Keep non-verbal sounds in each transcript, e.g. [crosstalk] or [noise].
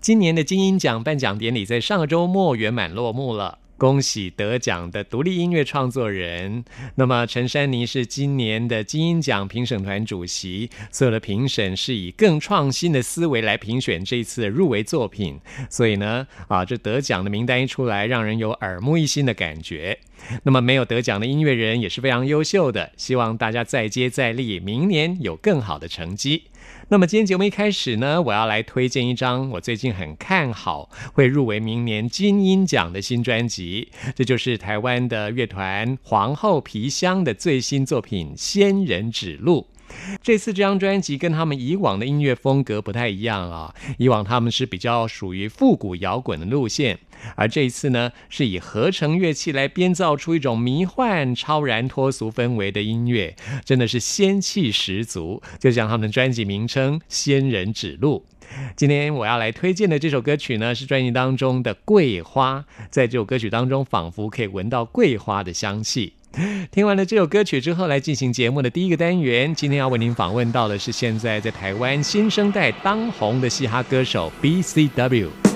今年的金鹰奖颁奖典礼在上个周末圆满落幕了，恭喜得奖的独立音乐创作人。那么陈珊妮是今年的金鹰奖评审团主席，所有的评审是以更创新的思维来评选这一次入围作品。所以呢，啊，这得奖的名单一出来，让人有耳目一新的感觉。那么没有得奖的音乐人也是非常优秀的，希望大家再接再厉，明年有更好的成绩。那么今天节目一开始呢，我要来推荐一张我最近很看好会入围明年金鹰奖的新专辑，这就是台湾的乐团皇后皮箱的最新作品《仙人指路》。这次这张专辑跟他们以往的音乐风格不太一样啊，以往他们是比较属于复古摇滚的路线，而这一次呢，是以合成乐器来编造出一种迷幻、超然、脱俗氛围的音乐，真的是仙气十足。就像他们的专辑名称《仙人指路》。今天我要来推荐的这首歌曲呢，是专辑当中的《桂花》。在这首歌曲当中，仿佛可以闻到桂花的香气。听完了这首歌曲之后，来进行节目的第一个单元。今天要为您访问到的是现在在台湾新生代当红的嘻哈歌手 B.C.W。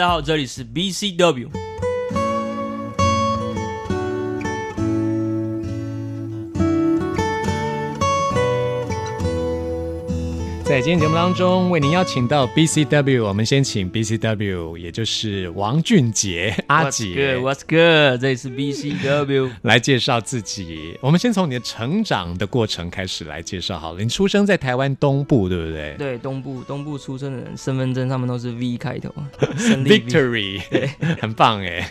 大家好，这里是 BCW。在今天节目当中，为您邀请到 BCW，我们先请 BCW，也就是王俊杰阿 What's 杰 good？What's good？这里是 BCW。[laughs] 来介绍自己。我们先从你的成长的过程开始来介绍好了。你出生在台湾东部，对不对对，东部东部出生的人，身份证上面都是 V 开头。[laughs] Victory，对，很棒哎。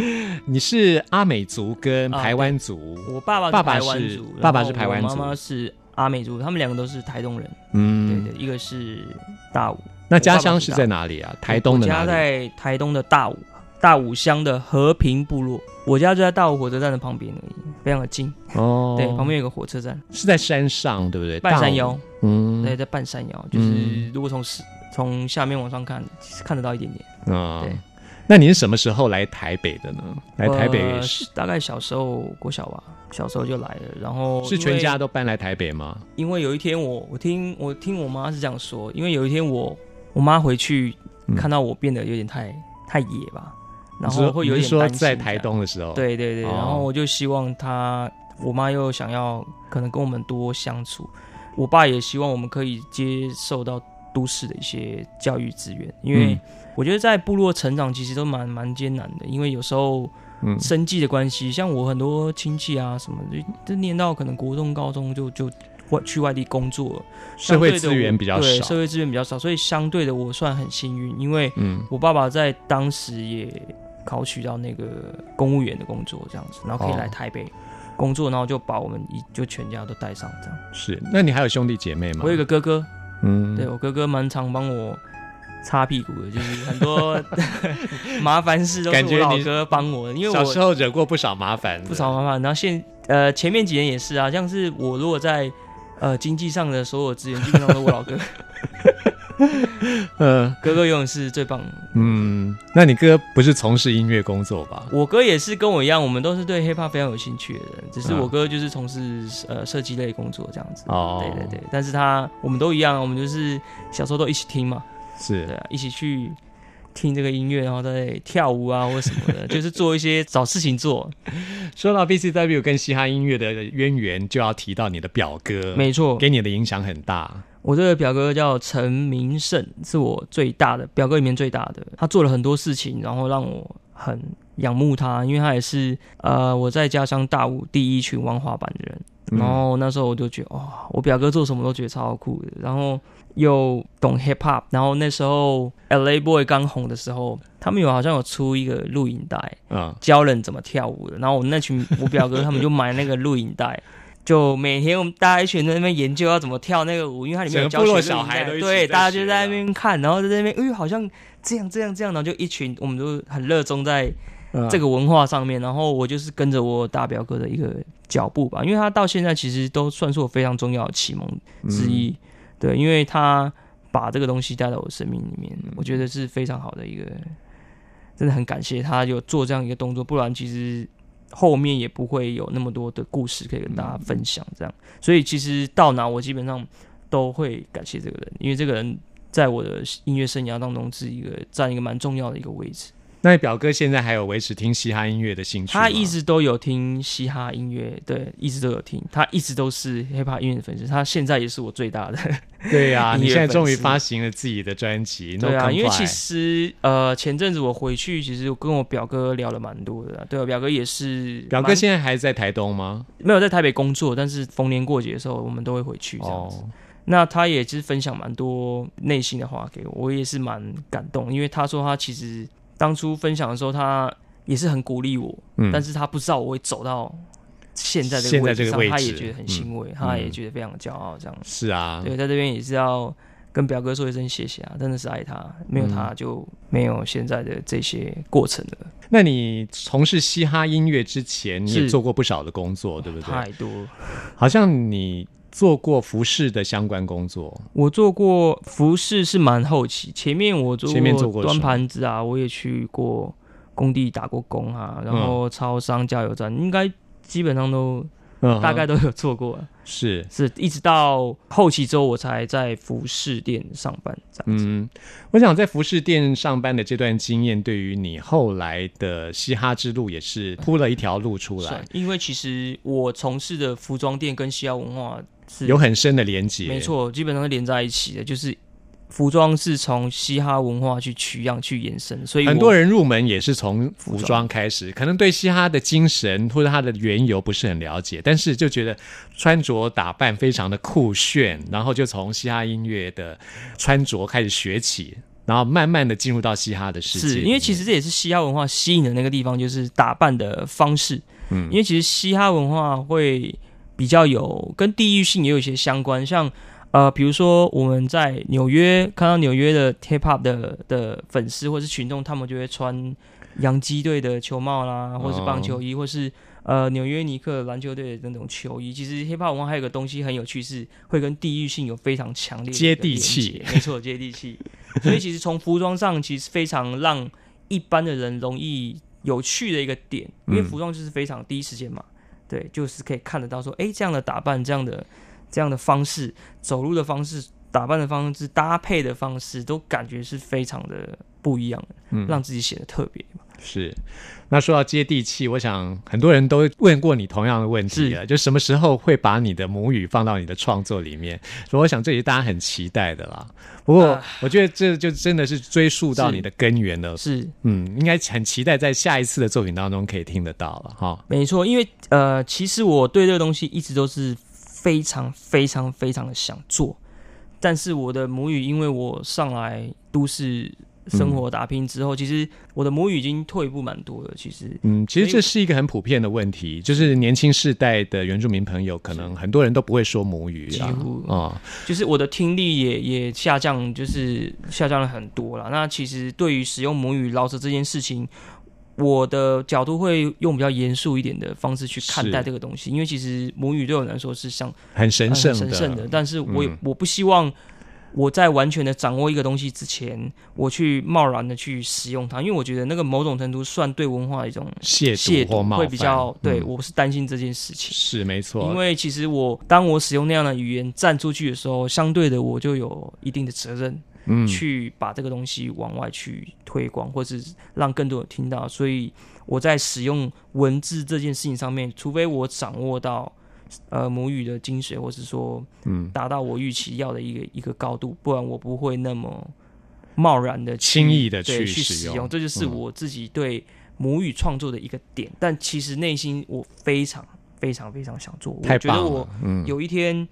[laughs] 你是阿美族跟啊台湾族，我爸爸爸爸台湾是族，爸爸是台湾族妈妈是阿美族，他们两个都是台东人。嗯，对对，一个是大武，那家乡是在哪里啊？台东的我家？在台东的大武，大武乡的和平部落。我家就在大武火车站的旁边而已，非常的近。哦，[laughs] 对，旁边有个火车站，是在山上，对不对？半山腰。。嗯，对，在半山腰，就是嗯如果从是从下面往上看，其实看得到一点点。嗯，对。那您是什么时候来台北的呢？来台北呃是大概小时候国小吧，小时候就来了，然后是全家都搬来台北吗？因为有一天我我听我听我妈是这样说，因为有一天我我妈回去嗯。看到我变得有点太太野吧，然后会有点说在台东的时候，，对对对，哦。然后我就希望她，我妈又想要可能跟我们多相处，我爸也希望我们可以接受到都市的一些教育资源，因为嗯我觉得在部落成长其实都蛮蛮艰难的，因为有时候嗯生计的关系，像我很多亲戚啊什么的，就就念到可能国中、高中就就外去外地工作了，社会资源比较少对社，会资源比较少，所以相对的我算很幸运，因为嗯，我爸爸在当时也考取到那个公务员的工作，这样子，然后可以哦来台北工作，然后就把我们一就全家都带上这样。是。那你还有兄弟姐妹吗？我有一个哥哥，嗯，对我哥哥蛮常帮我擦屁股的，就是很多 [laughs] 麻烦事都是感觉你我老哥帮我的，因为我小时候惹过不少麻烦，不少麻烦。然后现呃前面几年也是啊，像是我如果在呃经济上的所有资源，基本上都我老哥，[laughs] 嗯哥哥永远是最棒的。嗯，那你哥不是从事音乐工作吧？我哥也是跟我一样，我们都是对 hip hop 非常有兴趣的人，只是嗯我哥就是从事呃设计类工作这样子。哦对对对，但是他我们都一样，我们就是小时候都一起听嘛，是对啊，一起去听这个音乐，然后再跳舞啊或什么的，[laughs] 就是做一些找事情做。说到 BCW 跟嘻哈音乐的渊源，就要提到你的表哥，没错，给你的影响很大。我这个表哥叫陈明胜，是我最大的表哥里面最大的。他做了很多事情，然后让我很仰慕他，因为他也是呃我在家乡大武第一群玩滑板的人。嗯然后那时候我就觉得，哇、我表哥做什么都觉得超酷的，然后又懂 hip hop。然后那时候 L A Boy 刚红的时候，他们有好像有出一个录影带，嗯，教人怎么跳舞的。然后我那群我表哥他们就买那个录影带，[laughs] 就每天我们大家一群人在那边研究要怎么跳那个舞，因为它里面有教小孩对，大家就在那边看，然后在那边，哎，好像这样这样这样，然后就一群我们都很热衷在嗯这个文化上面。然后我就是跟着我大表哥的一个脚步吧，因为他到现在其实都算是我非常重要的启蒙之嗯一。对，因为他把这个东西带到我生命里面，嗯我觉得是非常好的一个，真的很感谢他有做这样一个动作，不然其实后面也不会有那么多的故事可以跟大家分享。这样，所以其实到哪我基本上都会感谢这个人，因为这个人在我的音乐生涯当中是一个占一个蛮重要的一个位置。那你表哥现在还有维持听嘻哈音乐的兴趣吗？他一直都有听嘻哈音乐，对，一直都有听，他一直都是 hip hop 音乐的粉丝，他现在也是我最大的。[laughs] 对呀、你现在终于发行了自己的专辑，对啊，因为其实呃前阵子我回去，其实我跟我表哥聊了蛮多的啦。对我表哥也是，表哥现在还在台东吗？没有在台北工作，但是逢年过节的时候，我们都会回去这样子。哦，那他也其实分享蛮多内心的话给我，我也是蛮感动，因为他说他其实当初分享的时候，他也是很鼓励我，嗯。但是他不知道我会走到现在这个位置上，他也觉得很欣慰，嗯他也觉得非常骄傲，这样。是啊，对，在这边也是要跟表哥说一声谢谢啊，真的是爱他，没有嗯。他就没有现在的这些过程了，那你从事嘻哈音乐之前，你也是。做过不少的工作，对不对？太多。[laughs] 好像你做过服饰的相关工作，我做过服饰是蛮后期，前面我做前面做过端盘子啊，我也去过工地打过工啊，然后超商加油站应该基本上都嗯大概都有做过，是。是一直到后期之后我才在服饰店上班这样子。嗯，我想在服饰店上班的这段经验，对于你后来的嘻哈之路也是铺了一条路出来，，因为其实我从事的服装店跟嘻哈文化是有很深的连接。没，错，基本上是连在一起的，就是服装是从嘻哈文化去取样去延伸，所以很多人入门也是从服装开始，可能对嘻哈的精神或者它的缘由不是很了解，但是就觉得穿着打扮非常的酷炫，然后就从嘻哈音乐的穿着开始学起，然后慢慢的进入到嘻哈的世界。是因为其实这也是嘻哈文化吸引的那个地方，就是打扮的方式。嗯因为其实嘻哈文化会比较有跟地域性也有一些相关，像呃，比如说我们在纽约看到纽约的 hip hop 的的粉丝或是群众，他们就会穿洋基队的球帽啦，或是棒球衣，或是呃纽约尼克篮球队的那种球衣。其实 hip hop 文化还有个东西很有趣，是会跟地域性有非常强烈的接地气接没错，接地气。[laughs] 所以其实从服装上，其实非常让一般的人容易有趣的一个点，因为嗯服装就是非常第一时间嘛，对，就是可以看得到说，哎，这样的打扮，这样的这样的方式，走路的方式，打扮的方式，搭配的方式，都感觉是非常的不一样的，嗯让自己显得特别嘛。是，那说到接地气，我想很多人都问过你同样的问题了，就什么时候会把你的母语放到你的创作里面？所以我想这也是大家很期待的啦。不过啊我觉得这就真的是追溯到你的根源了，是嗯，应该很期待在下一次的作品当中可以听得到了哈。没错，因为呃，其实我对这个东西一直都是非常非常非常的想做，但是我的母语，因为我上来都市生活打拼之后，其实我的母语已经退步蛮多了。其实嗯，其实这是一个很普遍的问题，就是年轻世代的原住民朋友，可能很多人都不会说母语啊几乎啊、就是我的听力也也下降，就是下降了很多了。那其实对于使用母语老师这件事情，我的角度会用比较严肃一点的方式去看待这个东西，因为其实母语对我来说是像很神圣神圣的，但是我我不希望我在完全的掌握一个东西之前，我去贸然的去使用它，因为我觉得那个某种程度算对文化的一种亵亵渎，会比较对、嗯我是担心这件事情。是没错，因为其实我当我使用那样的语言站出去的时候，相对的我就有一定的责任嗯去把这个东西往外去推广，或是让更多人听到。所以我在使用文字这件事情上面，除非我掌握到呃母语的精髓，或是说嗯达到我预期要的一个一个高度，不然我不会那么贸然的轻易的去去使用用。这就是嗯我自己对母语创作的一个点。但其实内心我非常非常非常想做，我觉得我，嗯，有一天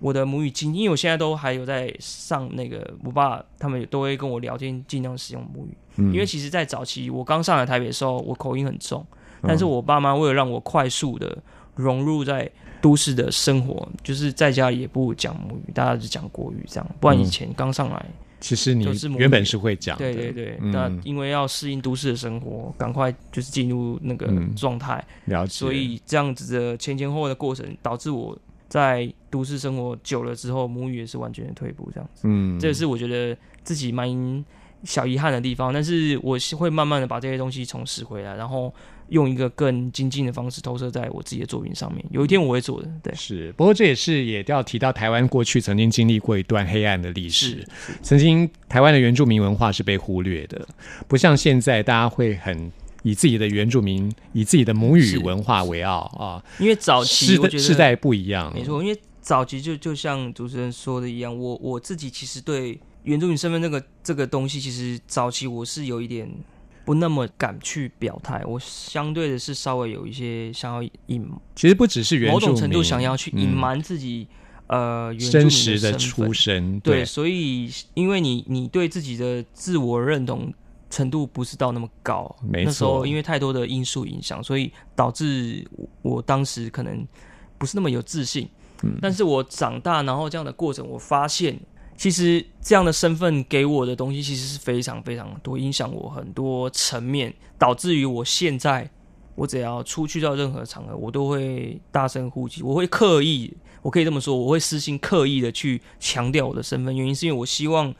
我的母语经，因为我现在都还有在上那个我爸他们都会跟我聊天，尽量使用母语。嗯。因为其实，在早期我刚上来台北的时候，我口音很重，但是我爸妈为了让我快速的融入在都市的生活，就是在家里也不讲母语，大家只讲国语这样。不然以前刚上来，其实你原本是会讲，对对对，嗯。那因为要适应都市的生活，赶快就是进入那个嗯。状态，了解，所以这样子的前前后后的过程，导致我在都市生活久了之后，母语也是完全的退步，这样子。嗯，这也是我觉得自己蛮小遗憾的地方，但是我是会慢慢的把这些东西重拾回来，然后用一个更精进的方式投射在我自己的作品上面。有一天我会做的，对，是，不过这也是也要提到台湾过去曾经经历过一段黑暗的历史是，曾经台湾的原住民文化是被忽略的，不像现在大家会很以自己的原住民、以自己的母语文化为傲啊，因为早期世我觉得代世代不一样，没错，因为早期就就像主持人说的一样，我我自己其实对原住民身份这个这个东西，其实早期我是有一点不那么敢去表态，我相对的是稍微有一些想要隐其实不只是原住民，某种程度想要去隐嗯瞒自己、呃原住民真实的出身，对，所以因为你你对自己的自我认同程度不是到那么高，没那时候因为太多的因素影响，所以导致我我当时可能不是那么有自信。嗯。但是我长大，然后这样的过程，我发现其实这样的身份给我的东西其实是非常非常多，影响我很多层面，导致于我现在我只要出去到任何场合，我都会大声呼吸，我会刻意，我可以这么说，我会私心刻意的去强调我的身份，原因是因为我希望，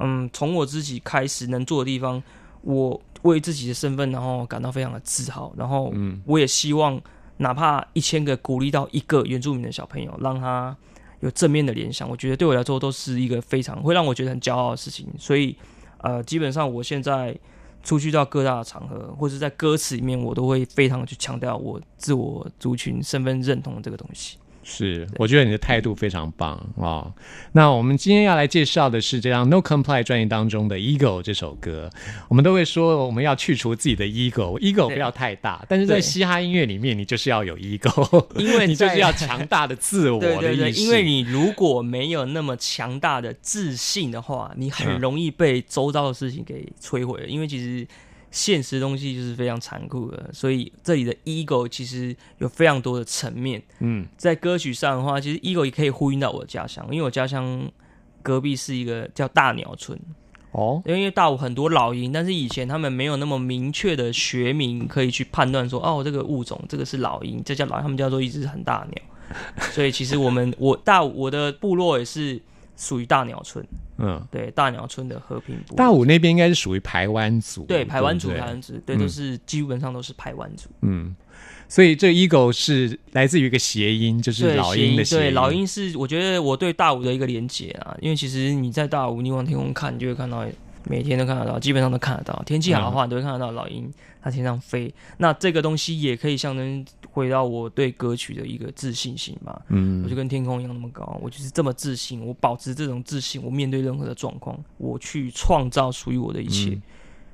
嗯，从我自己开始能做的地方，我为自己的身份然后感到非常的自豪，然后嗯我也希望哪怕一千个鼓励到一个原住民的小朋友，让他有正面的联想，我觉得对我来说都是一个非常会让我觉得很骄傲的事情。所以，呃，基本上我现在出去到各大的场合，或者在歌词里面，我都会非常去强调我自我族群身份认同的这个东西。是，我觉得你的态度非常棒啊、那我们今天要来介绍的是这张《No Comply》专辑当中的《Ego》这首歌。我们都会说我们要去除自己的 ego，ego 对不要太大，但是在嘻哈音乐里面，你就是要有 ego，[laughs] 因为你就是要强大的自我的对对对，意识。因为你如果没有那么强大的自信的话，你很嗯容易被周遭的事情给摧毁了。因为其实现实东西就是非常残酷的，所以这里的 ego 其实有非常多的层面。嗯在歌曲上的话，其实 ego 也可以呼应到我的家乡，因为我家乡隔壁是一个叫大鸟村，哦因为大武很多老鹰，但是以前他们没有那么明确的学名可以去判断说，哦，这个物种这个是老鹰，这叫老鹰，他们叫做一只很大的鸟。所以其实我们我大武我的部落也是属于大鸟村，嗯，对大鸟村的和平部。大武那边应该是属于排湾族，对排湾族，排湾族，对，嗯都是基本上都是排湾族。嗯，所以这 ego 是来自于一个谐音，就是对，老鹰的谐音。对，老鹰是我觉得我对大武的一个连结啊，因为其实你在大武，你往天空看，你就会看到每天都看得到，基本上都看得到。天气好的话，你都会看得到老鹰它天上飞。那这个东西也可以象征回到我对歌曲的一个自信心吧。嗯我就跟天空一样那么高，我就是这么自信，我保持这种自信，我面对任何的状况，我去创造属于我的一切。嗯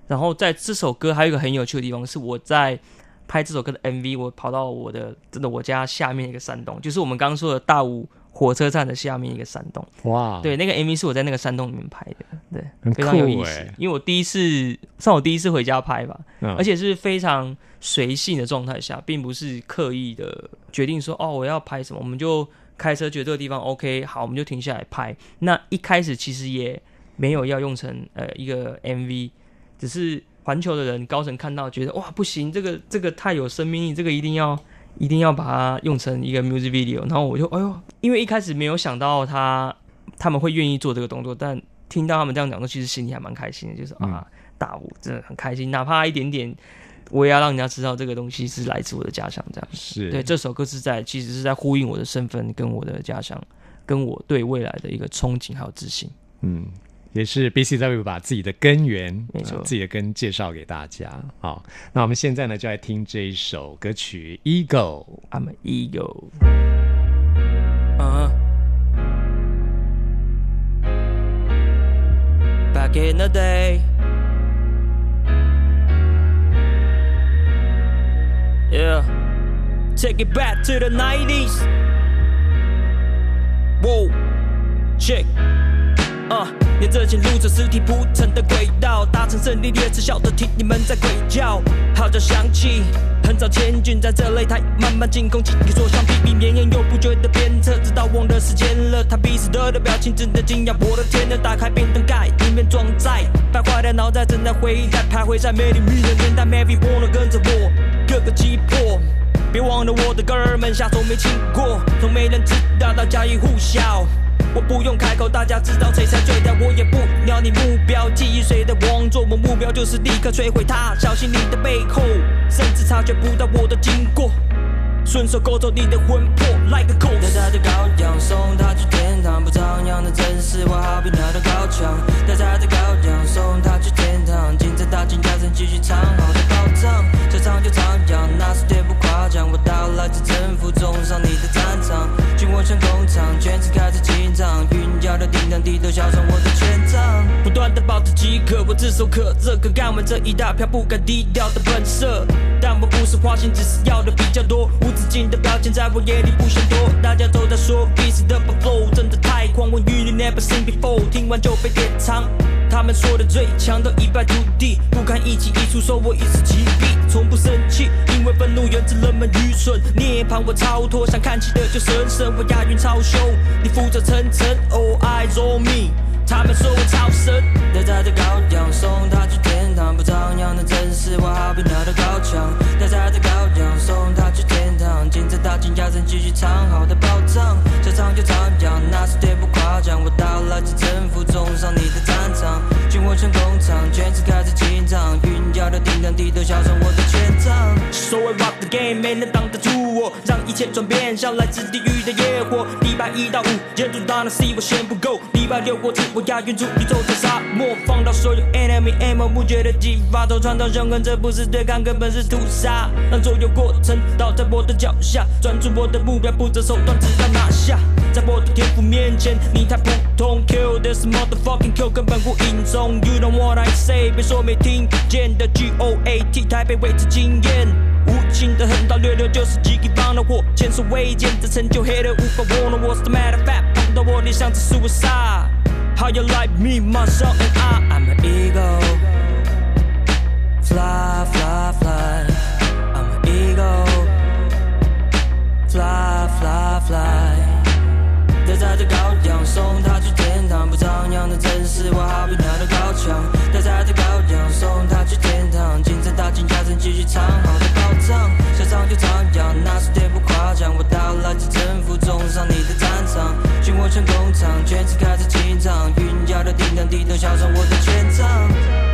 然后在这首歌还有一个很有趣的地方，是我在拍这首歌的 MV，我跑到我的真的我家下面一个山洞，就是我们刚刚说的大武火车站的下面一个山洞。哇，对，那个 MV 是我在那个山洞里面拍的，对，很非常有意思。因为我第一次算我第一次回家拍吧，嗯而且是非常随性的状态下，并不是刻意的决定说哦我要拍什么，我们就开车觉得这个地方 OK，好，我们就停下来拍。那一开始其实也没有要用成呃一个 MV，只是环球的人高层看到觉得哇不行，这个这个太有生命力，这个一定要一定要把它用成一个 music video。然后我就哎呦，因为一开始没有想到他他们会愿意做这个动作，但听到他们这样讲，说其实心里还蛮开心的，就是啊大舞真的很开心，哪怕一点点。我也要让人家知道这个东西是来自我的家乡，这样是对这首歌是在其实是在呼应我的身份跟我的家乡，跟我对未来的一个憧憬还有自信。嗯，也是 BCW 把自己的根源，没错呃自己的根介绍给大家。好，那我们现在呢就来听这一首歌曲《Ego》。I'm an ego。Uh-huh. Back in the day. Yeah. Take it back to the 90s. Whoa. Check. 啊！沿着前路着尸体铺成的轨道，搭乘胜利列车，笑着听你们在鬼叫。号角响起，很早千军在这擂台慢慢进攻，紧紧坐上屁屁绵延又不觉得鞭策，直到忘了时间了。他彼此的的表情真的惊讶，我的天呐！打开冰灯盖，里面装载败坏的脑袋正在回忆，在，徘徊在美丽迷人年代，Maybe wanna 跟着我各个击破。别忘了我的哥们下手没轻过，从没人知道到家喻户晓。我不用开口，大家知道谁才最屌。我也不鸟你目标，基于谁的王座，我目标就是立刻摧毁他。小心你的背后，甚至察觉不到我的经过。顺手勾走你的魂魄，like a ghost。带他的羔羊，送他去天堂，不张扬的真实，我好比那道高墙。带他的羔羊，送他去天堂，金子大金加深，继续唱好的宝藏。这场就徜徉，那是绝不夸张。我到来自征服，冲上你的战场，军火像工厂，全是开始紧张，云脚的叮当，低头销售我的权杖。不断的保持饥渴，我炙手可热，可干完这一大票不敢低调的本色。但我不是花心，只是要的比较多，无止境的表现在我眼里不嫌多。大家都在说彼此的 flow 真的太狂，我与你 never seen before，听完就被典藏。他们说的最强都一败涂地，不堪一击一出手，我一时击毙，从不生气，因为愤怒源自人们愚蠢。涅槃我超脱，想看起的就神神，我押韵超凶，你负责层层，All eyes on me。他们说我超神，带他的羔羊，送他去天堂，不张扬的真实，我好比那道高墙。带他的羔羊，送他去天堂，金子大金压身，继续藏好的宝藏。这场就徜徉，那是绝不夸张。没能挡得住我，让一切转变，像来自地狱的野火。礼拜一到五，沿途大能 C 我嫌不够。礼拜六我自我押韵出宇宙的沙漠，放到所有 enemy M，我不觉得激发，都传到人恨，这不是对抗，根本是屠杀。让所有过程倒在我的脚下，专注我的目标，不择手段，直到拿下。在我的天赋面前，你太普通。Kill this motherfucking kill，根本不应中。You know what I say，别说没听见的 G O A T，台北位置经验。无情的横刀掠掠就是几个方的火，前所未见的成就，黑的无法捉弄。What's the matter, fat？碰到我，你像是 suicide。How you like me, myself and I? I'm an eagle. Fly, fly, fly. I'm an eagle. Fly, fly, fly. 待在这高阳，送他去天堂，不张扬的真实，我好比那道高墙。待在这高阳，送他去天堂，大金加成继续藏好的宝藏，嚣张就张扬，那是天不夸张。我到了这征服，冲上你的战场，军火全工厂，全是开始紧张，云摇的叮当，地头敲上我的全场。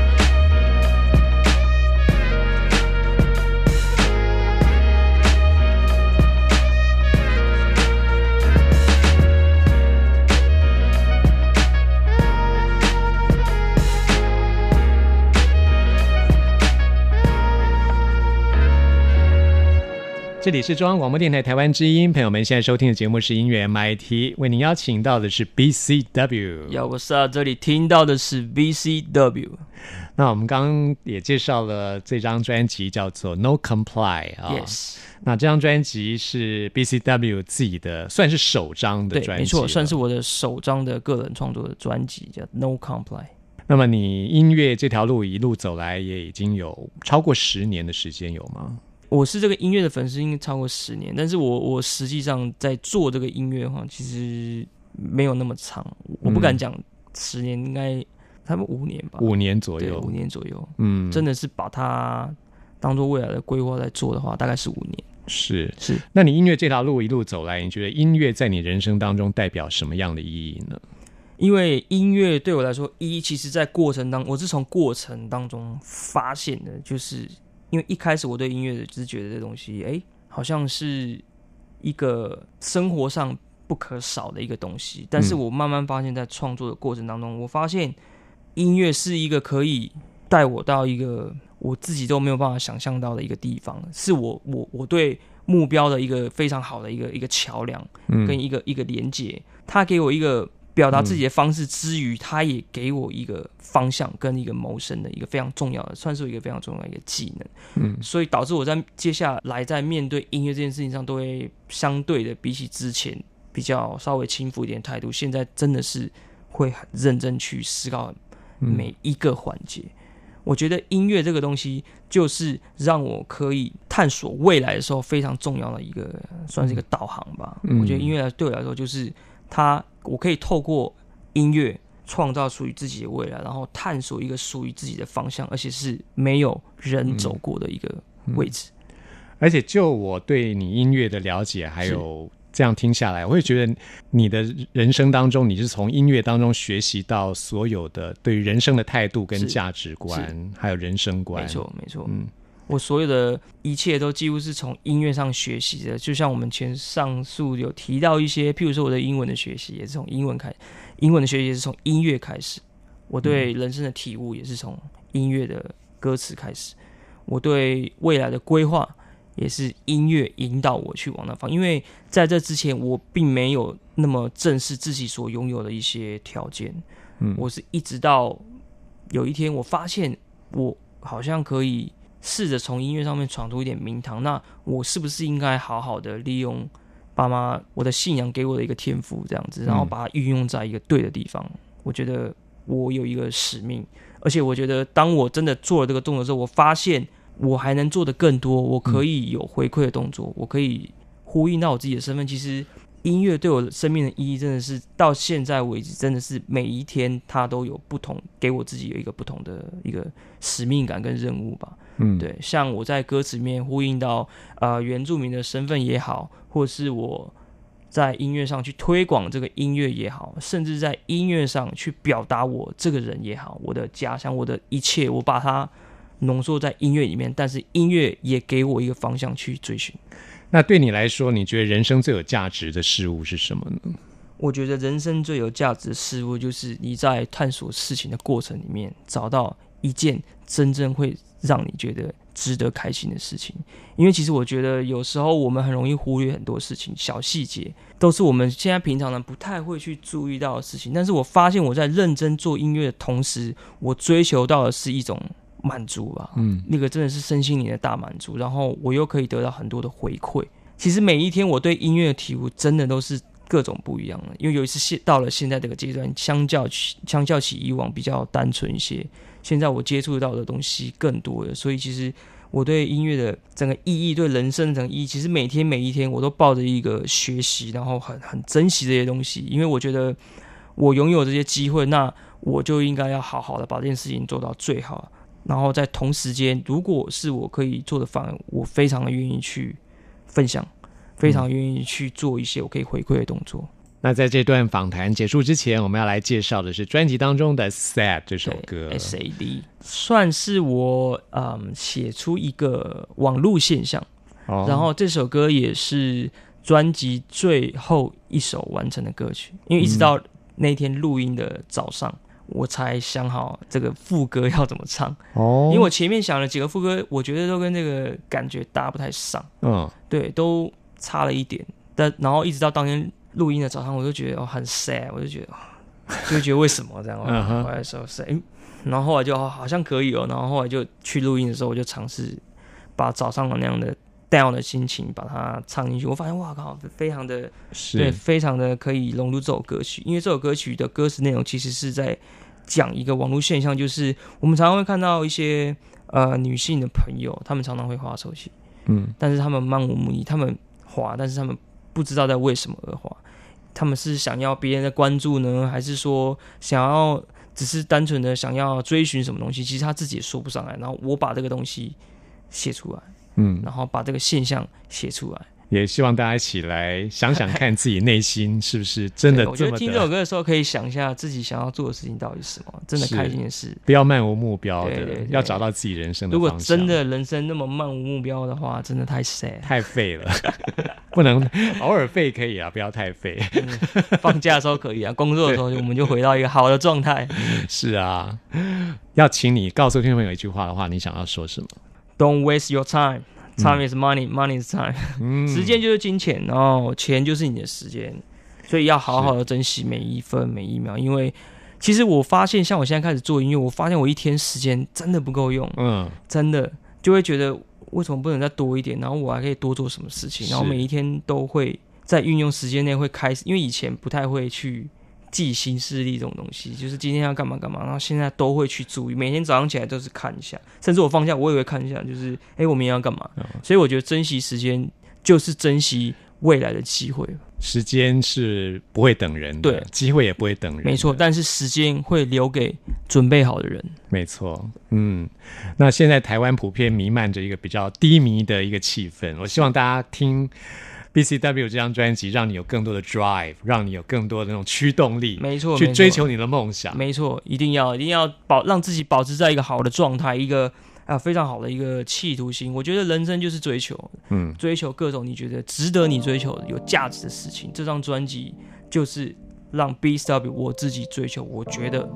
这里是中央广播电台台湾之音，朋友们现在收听的节目是音乐 MIT，为您邀请到的是 BCW。要我是这里听到的是 BCW 那我们刚刚也介绍了这张专辑叫做 No Comply 啊 Yes，那这张专辑是 BCW 自己的，算是首张的对，专辑，没错，算是。我的首张的个人创作的专辑，叫 No Comply。那么你音乐这条路一路走来，也已经有超过十年的时间，有吗？我是这个音乐的粉丝，应该超过十年，但是我我实际上在做这个音乐的话，其实没有那么长，我不敢讲十年，应该差不多五年吧，五年左，右，五年左右，嗯，真的是把它当做未来的规划在做的话，大概是五年。是。是那你音乐这条路一路走来，你觉得音乐在你人生当中代表什么样的意义呢？因为音乐对我来说，一其实在过程当，我是从过程当中发现的，就是因为一开始我对音乐的只是觉得这东西，哎，好像是一个生活上不可少的一个东西。但是嗯我慢慢发现，在创作的过程当中，我发现音乐是一个可以带我到一个我自己都没有办法想象到的一个地方，是我我我对目标的一个非常好的一个一个桥梁。嗯跟一个一个连接，他给我一个表达自己的方式之余，他也给我一个方向跟一个谋生的一个非常重要的，算是一个非常重要的一个技能。嗯所以导致我在接下来在面对音乐这件事情上，都会相对的比起之前比较稍微轻浮一点态度。现在真的是会很认真去思考嗯每一个环节。我觉得音乐这个东西，就是让我可以探索未来的时候非常重要的一个，算是一个导航吧。嗯我觉得音乐对我来说，就是它，我可以透过音乐创造属于自己的未来，然后探索一个属于自己的方向，而且是没有人走过的一个位置。而且就我对你音乐的了解，还有这样听下来，我会觉得你的人生当中，你是从音乐当中学习到所有的对于人生的态度跟价值观，还有人生观。没错，没错。嗯我所有的一切都几乎是从音乐上学习的，就像我们前上述有提到一些，譬如说我的英文的学习也是从英文开，英文的学习也是从音乐开始，我对人生的体悟也是从音乐的歌词开始，我对未来的规划也是音乐引导我去往那方，因为在这之前我并没有那么正视自己所拥有的一些条件，嗯。我是一直到有一天我发现我好像可以试着从音乐上面闯出一点名堂，那我是不是应该好好的利用爸妈我的信仰给我的一个天赋，这样子，然后把它运用在一个对的地方？我觉得我有一个使命，而且我觉得当我真的做了这个动作之后，我发现我还能做的更多，我可以有回馈的动作，我可以呼应到我自己的身份。其实音乐对我生命的意义，真的是到现在为止，真的是每一天它都有不同，给我自己有一个不同的一个使命感跟任务吧。嗯，对，像我在歌词里面呼应到呃原住民的身份也好，或是我在音乐上去推广这个音乐也好，甚至在音乐上去表达我这个人也好，我的家乡，我的一切，我把它浓缩在音乐里面，但是音乐也给我一个方向去追寻。那对你来说，你觉得人生最有价值的事物是什么呢？我觉得人生最有价值的事物，就是你在探索事情的过程里面，找到一件真正会让你觉得值得开心的事情。因为其实我觉得有时候我们很容易忽略很多事情，小细节都是我们现在平常人不太会去注意到的事情。但是我发现我在认真做音乐的同时，我追求到的是一种满足吧。嗯，那个真的是身心灵的大满足，然后我又可以得到很多的回馈。其实每一天我对音乐的体悟，真的都是各种不一样的。因为有一次现到了现在这个阶段，相较起相较起以往比较单纯一些，现在我接触到的东西更多了，所以其实我对音乐的整个意义，对人生的整个意义，其实每天每一天我都抱着一个学习，然后很 [laughs] 很珍惜这些东西，因为我觉得我拥有这些机会，那我就应该要好好的把这件事情做到最好。然后在同时间，如果是我可以做的方案，我非常的愿意去分享，非常愿意去做一些我可以回馈的动作。那在这段访谈结束之前，我们要来介绍的是专辑当中的《Sad》这首歌。S A D 算是我嗯写出一个网络现象，哦然后这首歌也是专辑最后一首完成的歌曲，因为一直到那天录音的早上，我才想好这个副歌要怎么唱，哦，因为我前面想了几个副歌，我觉得都跟这个感觉搭不太上。嗯对，都差了一点。但然后一直到当天录音的早上，我就觉得哦很 sad，我就觉得，哦就觉得为什么这样？[laughs] 嗯哼我来说 sad，诶然后后来就哦好像可以哦，然后后来就去录音的时候，我就尝试把早上的那样的 down 的心情把它唱进去。我发现哇靠，非常的对，非常的可以融入这首歌曲，因为这首歌曲的歌词内容其实是在讲一个网络现象，就是我们常常会看到一些呃女性的朋友，她们常常会划手机。嗯但是她们漫无目的，她们滑，但是她们不知道在为什么而滑。他们是想要别人的关注呢，还是说想要只是单纯的想要追寻什么东西？其实他自己也说不上来。然后我把这个东西写出来，嗯，然后把这个现象写出来。也希望大家一起来想想看自己内心是不是真的对我觉得听这首，歌的时候，可以想一下自己想要做的事情到底是什么，真的是开心的事。不要漫无目标的对对对，要找到自己人生的如果。真的人生那么漫无目标的话，真的太 sad。太废了，[laughs] 不能偶尔废可以啊，不要太废。放假的时候可以啊，[laughs] 工作的时候我们就回到一个好的状态。是啊，要请你告诉听众朋友一句话的话，你想要说什么？Don't waste your time. Time is money, money is time. [laughs] 嗯，时间就是金钱，然后钱就是你的时间，所以要好好的珍惜每一分每一秒。因为其实我发现，像我现在开始做音乐，我发现我一天时间真的不够用，嗯，真的就会觉得为什么不能再多一点？然后我还可以多做什么事情？然后每一天都会在运用时间内会开始，因为以前不太会去记新势力这种东西，就是今天要干嘛干嘛，然后现在都会去注意，每天早上起来都是看一下，甚至我放假我也会看一下，就是哎、诶我明天要干嘛？嗯所以我觉得珍惜时间就是珍惜未来的机会，时间是不会等人的，对机会也不会等人，没错。，但是时间会留给准备好的人。没错。嗯，那现在台湾普遍弥漫着一个比较低迷的一个气氛，我希望大家听。BCW 这张专辑让你有更多的 drive，让你有更多的那种驱动力，没错，去追求你的梦想。没错，一定要一定要保让自己保持在一个好的状态，一个啊非常好的一个企图心。我觉得人生就是追求，嗯，追求各种你觉得值得你追求的、有价值的事情。这张专辑就是让 BSW 我自己追求，我觉得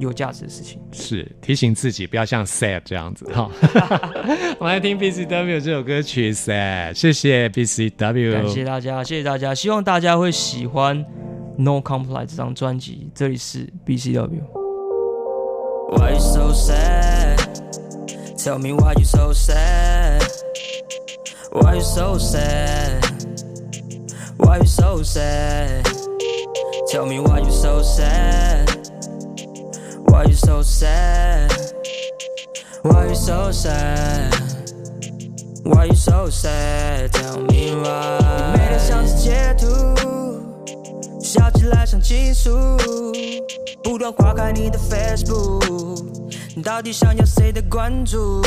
有价值的事情。是提醒自己不要像 Sad 这样子哈。我们来听 BCW 这首歌曲 Sad，谢谢 BCW，感谢大家，谢谢大家，希望大家会喜欢 No Comply 这张专辑。这里是 BCW。Why you so sad? Tell me why you so sad? Why you so sad? Why you so sad? Tell me why you so sad? Why you so sad? Why you so sad? Why you so sad? Tell me why. 你美得像是截图，笑起来像情书。不断划开你的 Facebook，你到底想要谁的关注？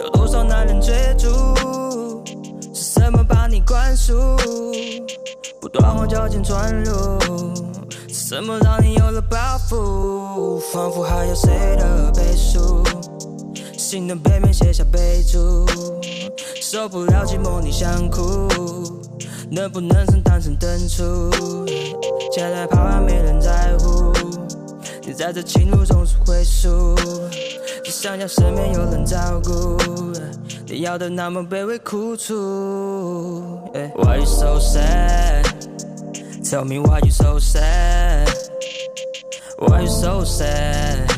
有多少男人追逐？是什么把你灌输？不断往脚尖钻入，怎么让你有了包袱？仿佛还有谁的背书？信的背面写下备注，受不了寂寞你想哭，能不能曾单身等出？现在怕完没人在乎，你在这情路总是会输，只想要身边有人照顾，你要的那么卑微苦楚。Why you so sad? Tell me why you so sad? Why you so sad?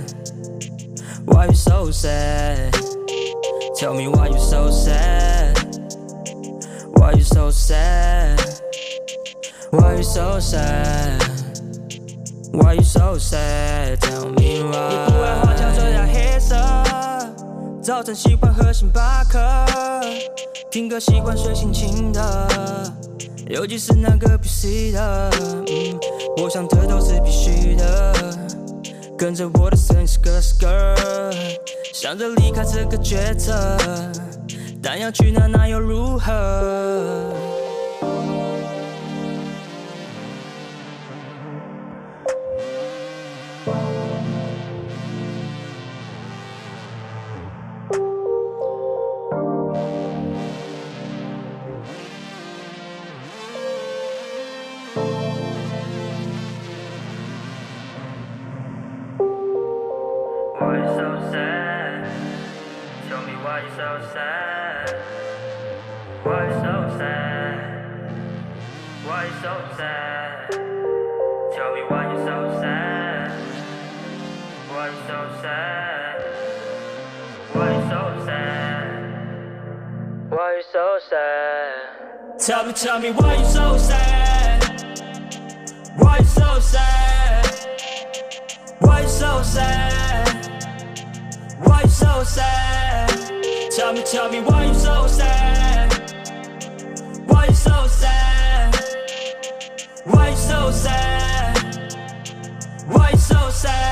Why you so sad? Tell me why you so sad? Why you so sad? Why you so sad? Why you so sad? Tell me why. 你不爱花桥这条黑色， 早晨喜欢喝星巴克，听歌喜欢睡心情的，尤其是那个 PC 的，嗯，我想这都是必须的。跟着我的声音是个 skirt，想着离开这个抉择，但要去哪那又如何？Tell me, tell me why you so sad? Why you so sad? Why you so sad? Why you so sad? Tell me, tell me why you so sad? Why you so sad? Why you so sad? Why you so sad?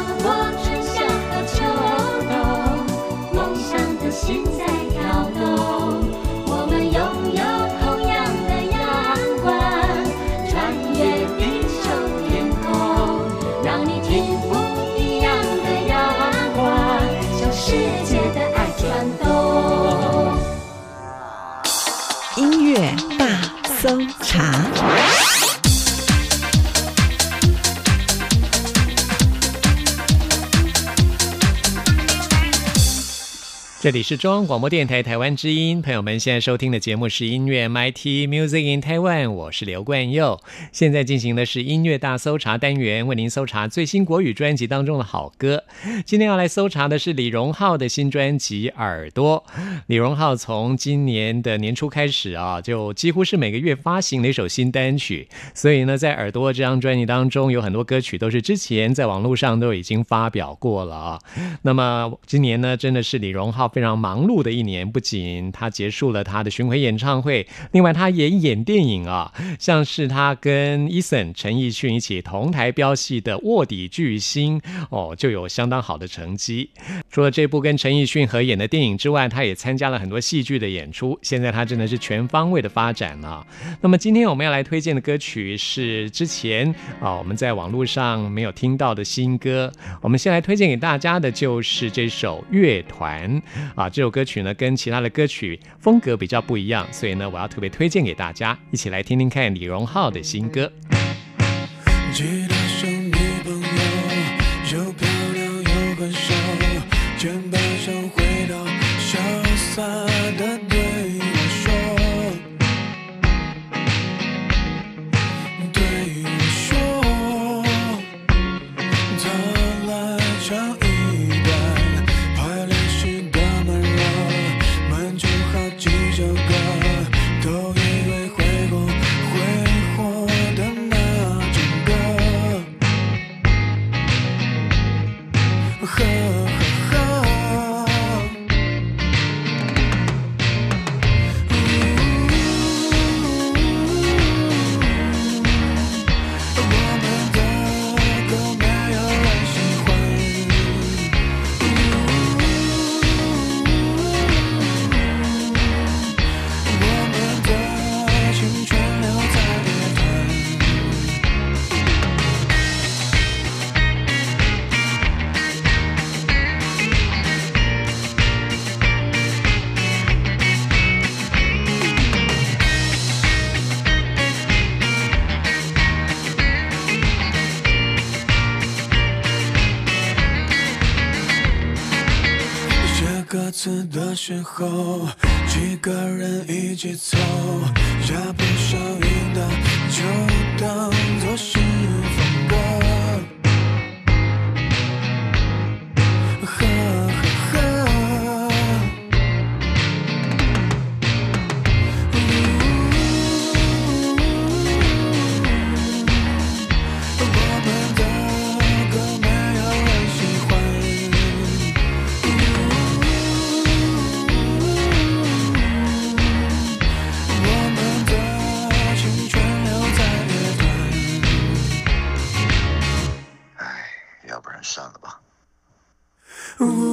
里是中央广播电台台湾之音，朋友们现在收听的节目是音乐 MIT Music in Taiwan，我是刘冠佑。现在进行的是音乐大搜查单元，为您搜查最新国语专辑当中的好歌。今天要来搜查的是李荣浩的新专辑《耳朵》。李荣浩从今年的年初开始啊，就几乎是每个月发行了一首新单曲，所以呢，在《耳朵》这张专辑当中，有很多歌曲都是之前在网络上都已经发表过了啊。那么今年呢，真的是李荣浩非常忙碌的一年，不仅他结束了他的巡回演唱会，另外他也演电影啊，像是他跟 Eason 陈奕迅一起同台飙戏的《卧底巨星》哦，就有相当好的成绩。除了这部跟陈奕迅合演的电影之外，他也参加了很多戏剧的演出。现在他真的是全方位的发展啊、那么今天我们要来推荐的歌曲是之前啊我们在网络上没有听到的新歌。我们先来推荐给大家的就是这首《乐团》[laughs] 啊，这首歌曲呢跟其他的歌曲风格比较不一样，所以呢我要特别推荐给大家，一起来听听看李荣浩的新歌。love 时候，几个人一起走，下我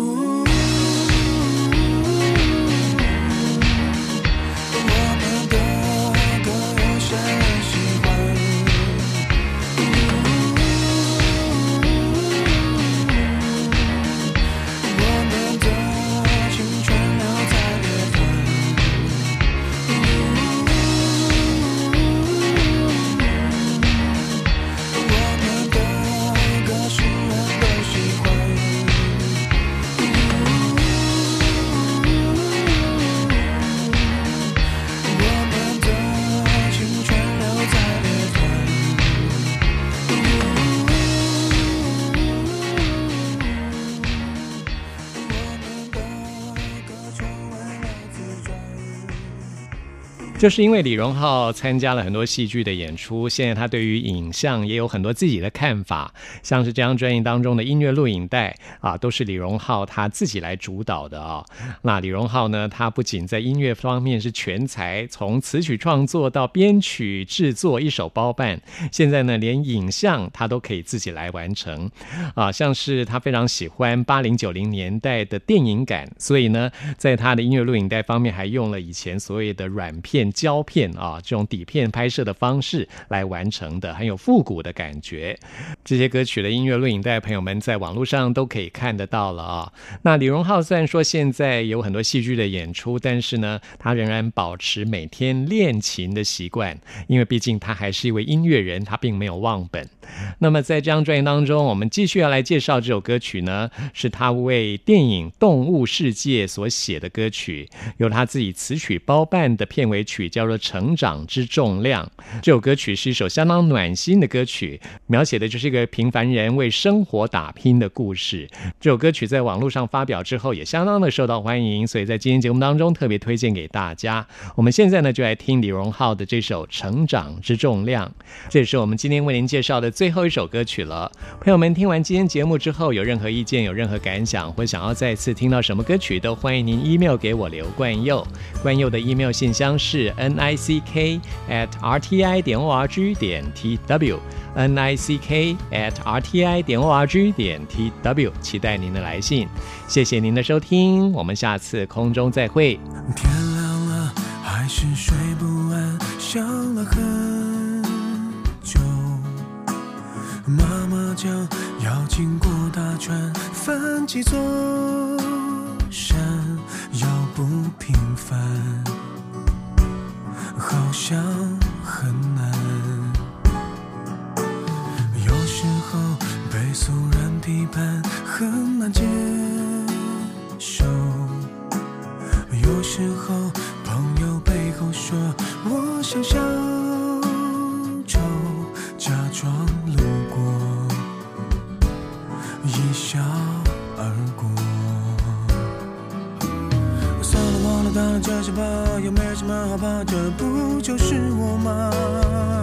就是因为李荣浩参加了很多戏剧的演出，现在他对于影像也有很多自己的看法，像是这张专辑当中的音乐录影带啊，都是李荣浩他自己来主导的啊。那李荣浩呢，他不仅在音乐方面是全才，从词曲创作到编曲制作一手包办，现在呢，连影像他都可以自己来完成啊。像是他非常喜欢八零九零年代的电影感，所以呢，在他的音乐录影带方面还用了以前所谓的软片、胶片啊这种底片拍摄的方式来完成的，很有复古的感觉。这些歌曲的音乐录影带，朋友们在网络上都可以看得到了啊。那李荣浩虽然说现在有很多戏剧的演出，但是呢，他仍然保持每天练琴的习惯，因为毕竟他还是一位音乐人，他并没有忘本。那么在这张专辑当中，我们继续要来介绍这首歌曲呢，是他为电影《动物世界》所写的歌曲，由他自己词曲包办的片尾曲，曲叫做《成长之重量》。这首歌曲是一首相当暖心的歌曲，描写的就是一个平凡人为生活打拼的故事。这首歌曲在网络上发表之后，也相当的受到欢迎，所以在今天节目当中特别推荐给大家。我们现在呢，就来听李荣浩的这首《成长之重量》，这也是我们今天为您介绍的最后一首歌曲了。朋友们，听完今天节目之后，有任何意见、有任何感想，或想要再次听到什么歌曲，都欢迎您 email 给我刘冠佑。冠佑的 email 信箱是 n i c k at r t i 点 o r g 点 t w n i c k at r t i 点 o r g 点 t w，期待您的来信。谢谢您的收听，我们下次空中再会。天亮了，还是睡不安，想了很久。妈妈讲要经过大川，翻几座山，要不平凡，好像很难。有时候被俗人批判，很难接受。有时候可没什么好怕这不就是我吗？